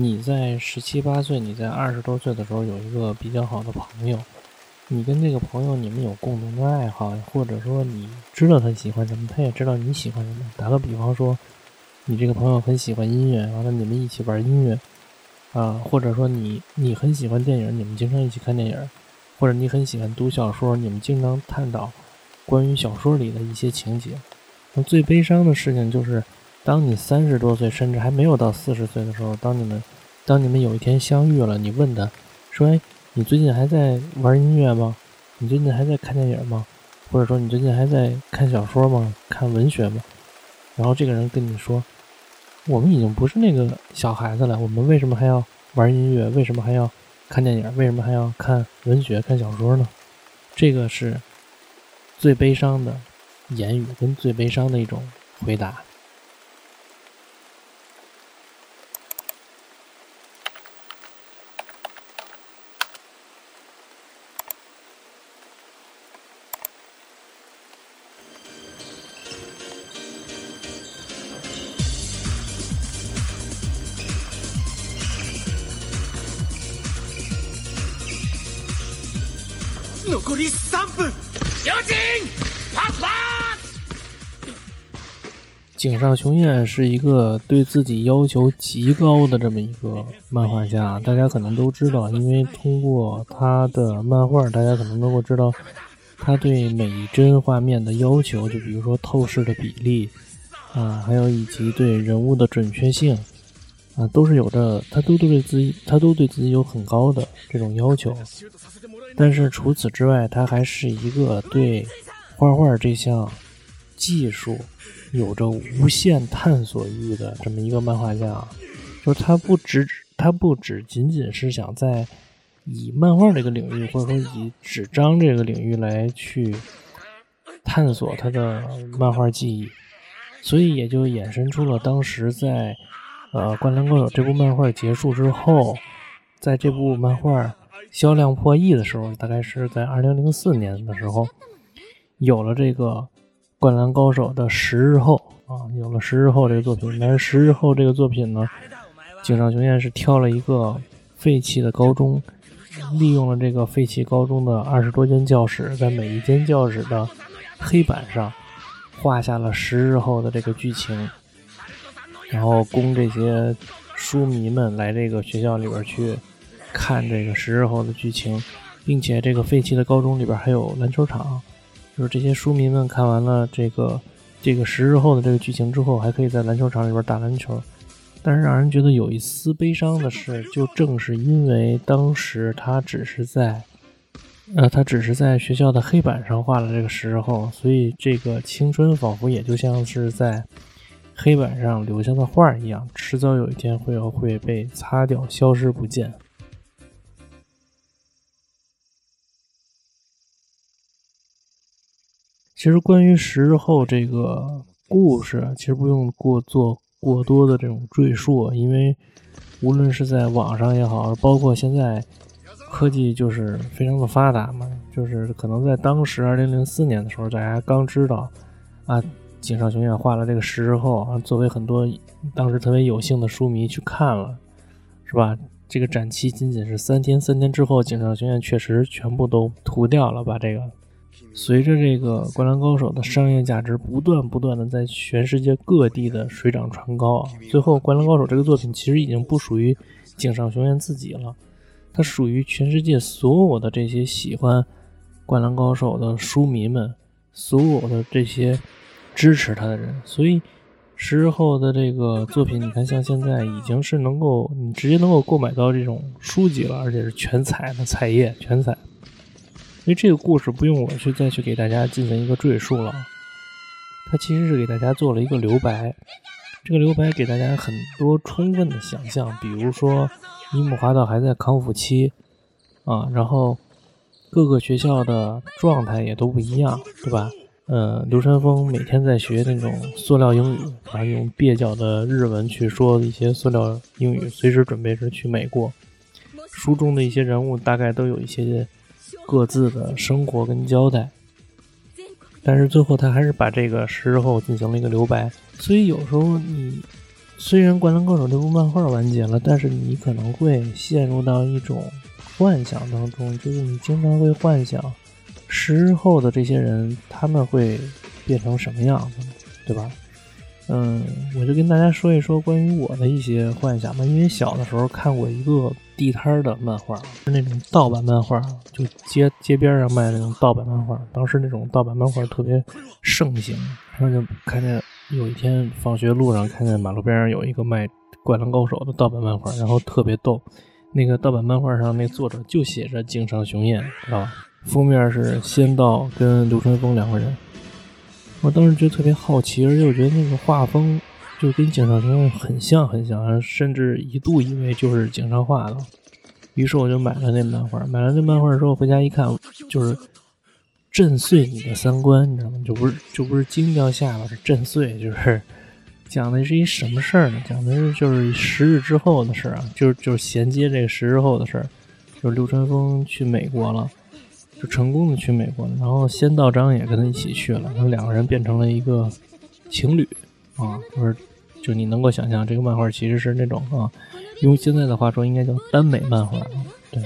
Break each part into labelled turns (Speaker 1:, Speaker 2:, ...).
Speaker 1: 你在十七八岁，你在二十多岁的时候有一个比较好的朋友，你跟这个朋友你们有共同的爱好，或者说你知道他喜欢什么，他也知道你喜欢什么。打个比方说，你这个朋友很喜欢音乐，完了你们一起玩音乐，啊，或者说你你很喜欢电影，你们经常一起看电影，或者你很喜欢读小说，你们经常探讨关于小说里的一些情节。那最悲伤的事情就是。当你三十多岁，甚至还没有到四十岁的时候，当你们，当你们有一天相遇了，你问他，说：“哎，你最近还在玩音乐吗？你最近还在看电影吗？或者说你最近还在看小说吗？看文学吗？”然后这个人跟你说：“我们已经不是那个小孩子了，我们为什么还要玩音乐？为什么还要看电影？为什么还要看文学、看小说呢？”这个是最悲伤的言语，跟最悲伤的一种回答。井上雄彦是一个对自己要求极高的这么一个漫画家，大家可能都知道，因为通过他的漫画，大家可能能够知道他对每一帧画面的要求，就比如说透视的比例啊，还有以及对人物的准确性都是有着，他都对自己，他都对自己有很高的这种要求。但是除此之外，他还是一个对画画这项技术。有着无限探索欲的这么一个漫画家，就是他不只他不只仅仅是想在以漫画这个领域，或者说以纸张这个领域来去探索他的漫画技艺，所以也就衍生出了当时在呃《灌篮高手》这部漫画结束之后，在这部漫画销量破亿的时候，大概是在二零零四年的时候，有了这个。《灌篮高手》的十日后啊，有了十日后这个作品。但是十日后这个作品呢，井上雄彦是挑了一个废弃的高中，利用了这个废弃高中的二十多间教室，在每一间教室的黑板上画下了十日后的这个剧情，然后供这些书迷们来这个学校里边去看这个十日后的剧情，并且这个废弃的高中里边还有篮球场。就是这些书迷们看完了这个这个十日后的这个剧情之后，还可以在篮球场里边打篮球。但是让人觉得有一丝悲伤的是，就正是因为当时他只是在，呃，他只是在学校的黑板上画了这个十日后，所以这个青春仿佛也就像是在黑板上留下的画一样，迟早有一天会会被擦掉，消失不见。其实关于十日后这个故事，其实不用过做过多的这种赘述，因为无论是在网上也好，包括现在科技就是非常的发达嘛，就是可能在当时二零零四年的时候，大家刚知道啊，井上雄彦画了这个十日后啊，作为很多当时特别有幸的书迷去看了，是吧？这个展期仅仅是三天，三天之后，井上雄彦确实全部都涂掉了，把这个。随着这个《灌篮高手》的商业价值不断不断的在全世界各地的水涨船高啊，最后《灌篮高手》这个作品其实已经不属于井上雄彦自己了，它属于全世界所有的这些喜欢《灌篮高手》的书迷们，所有的这些支持他的人。所以，十日后的这个作品，你看，像现在已经是能够你直接能够购买到这种书籍了，而且是全彩的彩页，全彩。因为这个故事不用我去再去给大家进行一个赘述了，它其实是给大家做了一个留白，这个留白给大家很多充分的想象，比如说樱木花道还在康复期啊，然后各个学校的状态也都不一样，对吧？呃，流川枫每天在学那种塑料英语，然后用蹩脚的日文去说一些塑料英语，随时准备着去美国。书中的一些人物大概都有一些。各自的生活跟交代，但是最后他还是把这个十日后进行了一个留白。所以有时候你虽然《灌篮高手》这部漫画完结了，但是你可能会陷入到一种幻想当中，就是你经常会幻想十日后的这些人他们会变成什么样子，对吧？嗯，我就跟大家说一说关于我的一些幻想吧。因为小的时候看过一个地摊的漫画，是那种盗版漫画，就街街边上卖那种盗版漫画。当时那种盗版漫画特别盛行，然后就看见有一天放学路上看见马路边上有一个卖《灌篮高手》的盗版漫画，然后特别逗。那个盗版漫画上那作者就写着井上雄彦，知道吧？封面是仙道跟流川枫两个人。我当时觉得特别好奇，而且我觉得那个画风就跟井上雄很像很像，甚至一度以为就是井上画的。于是我就买了那漫画。买了那漫画之后回家一看，就是震碎你的三观，你知道吗？就不是就不是惊掉下巴，是震碎。就是讲的是一什么事儿呢？讲的是就是十日之后的事儿啊，就是就是衔接这个十日后的事儿，就是流川枫去美国了。就成功的去美国了，然后仙道章也跟他一起去了，然后两个人变成了一个情侣啊，就是就你能够想象这个漫画其实是那种啊，用现在的话说应该叫耽美漫画，对。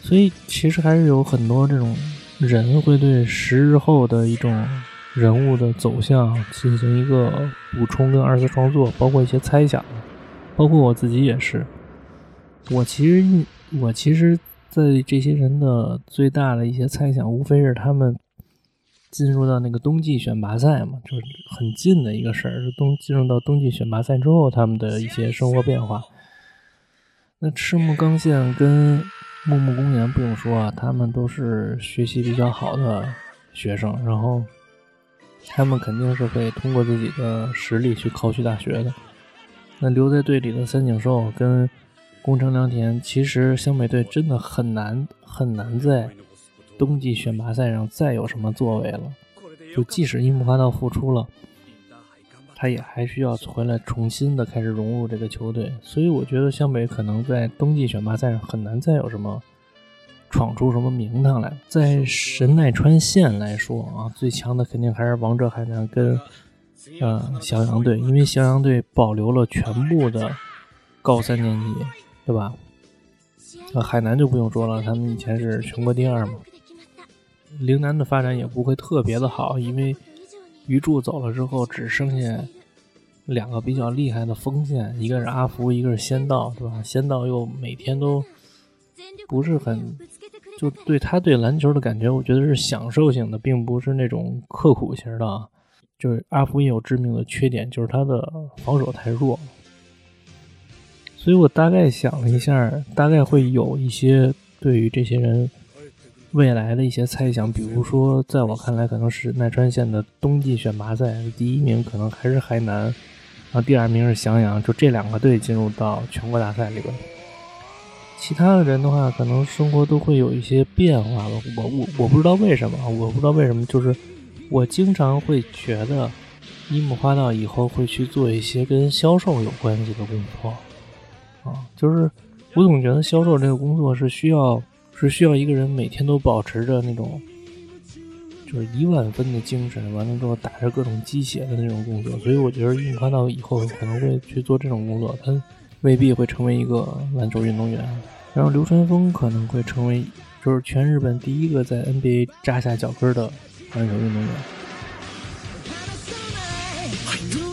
Speaker 1: 所以其实还是有很多这种人会对十日后的一种人物的走向进行一个补充跟二次创作，包括一些猜想，包括我自己也是。我其实我其实。在这些人的最大的一些猜想，无非是他们进入到那个冬季选拔赛嘛，就是很近的一个事儿。是冬进入到冬季选拔赛之后，他们的一些生活变化。那赤木刚宪跟木木公园不用说啊，他们都是学习比较好的学生，然后他们肯定是会通过自己的实力去考取大学的。那留在队里的三井寿跟。宫城良田其实湘北队真的很难很难在冬季选拔赛上再有什么作为了。就即使樱木花道复出了，他也还需要回来重新的开始融入这个球队。所以我觉得湘北可能在冬季选拔赛上很难再有什么闯出什么名堂来。在神奈川县来说啊，最强的肯定还是王者海南跟嗯襄阳队，因为襄阳队保留了全部的高三年级。对吧？啊，海南就不用说了，他们以前是全国第二嘛。陵南的发展也不会特别的好，因为鱼柱走了之后，只剩下两个比较厉害的锋线，一个是阿福，一个是仙道，对吧？仙道又每天都不是很，就对他对篮球的感觉，我觉得是享受型的，并不是那种刻苦型的。就是阿福也有致命的缺点，就是他的防守太弱。所以我大概想了一下，大概会有一些对于这些人未来的一些猜想，比如说，在我看来，可能是奈川县的冬季选拔赛第一名可能还是海南，然后第二名是襄阳，就这两个队进入到全国大赛里边。其他的人的话，可能生活都会有一些变化吧。我我我不知道为什么，我不知道为什么，就是我经常会觉得樱木花道以后会去做一些跟销售有关系的工作。啊，就是我总觉得销售这个工作是需要，是需要一个人每天都保持着那种，就是一万分的精神，完了之后打着各种鸡血的那种工作。所以我觉得樱木花道以后可能会去做这种工作，他未必会成为一个篮球运动员。然后流川枫可能会成为，就是全日本第一个在 NBA 扎下脚跟的篮球运动员。《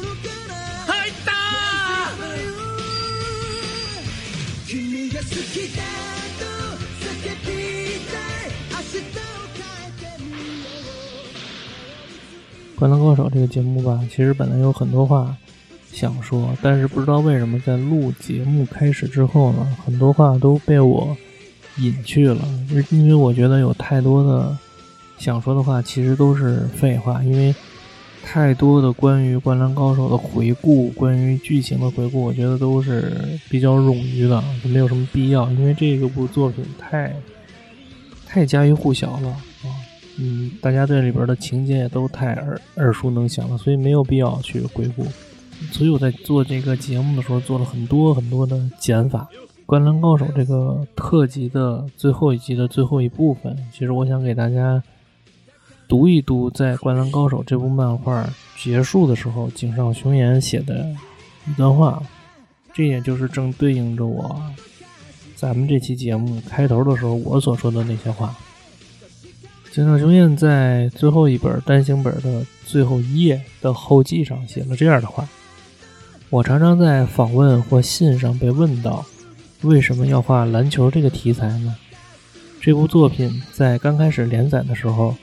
Speaker 1: 灌篮高手》这个节目吧，其实本来有很多话想说，但是不知道为什么在录节目开始之后呢，很多话都被我隐去了。因为我觉得有太多的想说的话，其实都是废话。因为太多的关于《灌篮高手》的回顾，关于剧情的回顾，我觉得都是比较冗余的，就没有什么必要。因为这个部作品太太家喻户晓了啊。嗯，大家对里边的情节也都太耳耳熟能详了，所以没有必要去回顾。所以我在做这个节目的时候，做了很多很多的减法。《灌篮高手》这个特辑的最后一集的最后一部分，其实我想给大家读一读，在《灌篮高手》这部漫画结束的时候，井上雄彦写的一段话，这也就是正对应着我咱们这期节目开头的时候我所说的那些话。井上雄彦在最后一本单行本的最后一页的后记上写了这样的话：“我常常在访问或信上被问到，为什么要画篮球这个题材呢？这部作品在刚开始连载的时候，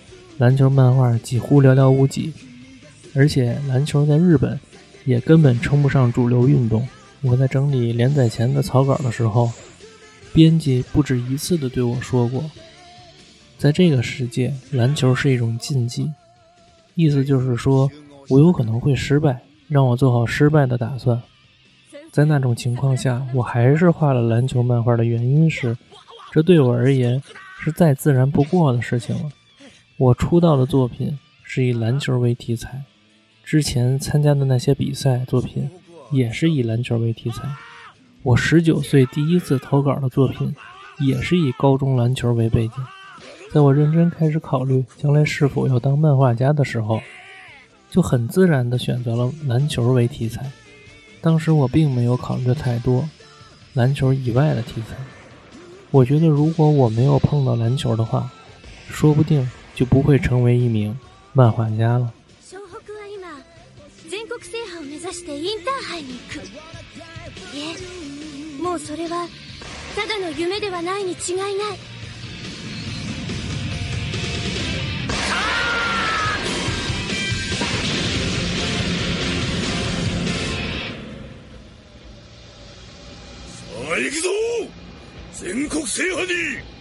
Speaker 1: 篮球漫画几乎寥寥无几，而且篮球在日本也根本称不上主流运动。我在整理连载前的草稿的时候，编辑不止一次的对我说过。”在这个世界，篮球是一种禁忌，意思就是说我有可能会失败，让我做好失败的打算。在那种情况下，我还是画了篮球漫画的原因是，这对我而言是再自然不过的事情了。我出道的作品是以篮球为题材，之前参加的那些比赛作品也是以篮球为题材。我十九岁第一次投稿的作品也是以高中篮球为背景。在我认真开始考虑将来是否要当漫画家的时候，就很自然地选择了篮球为题材。当时我并没有考虑太多篮球以外的题材。我觉得如果我没有碰到篮球的话，说不定就不会成为一名漫画家了。
Speaker 2: 全国制覇を目指してインターハイに行く。いえもうそれはただの夢ではないに違いない。さあ
Speaker 3: 行くぞ!全国制覇に!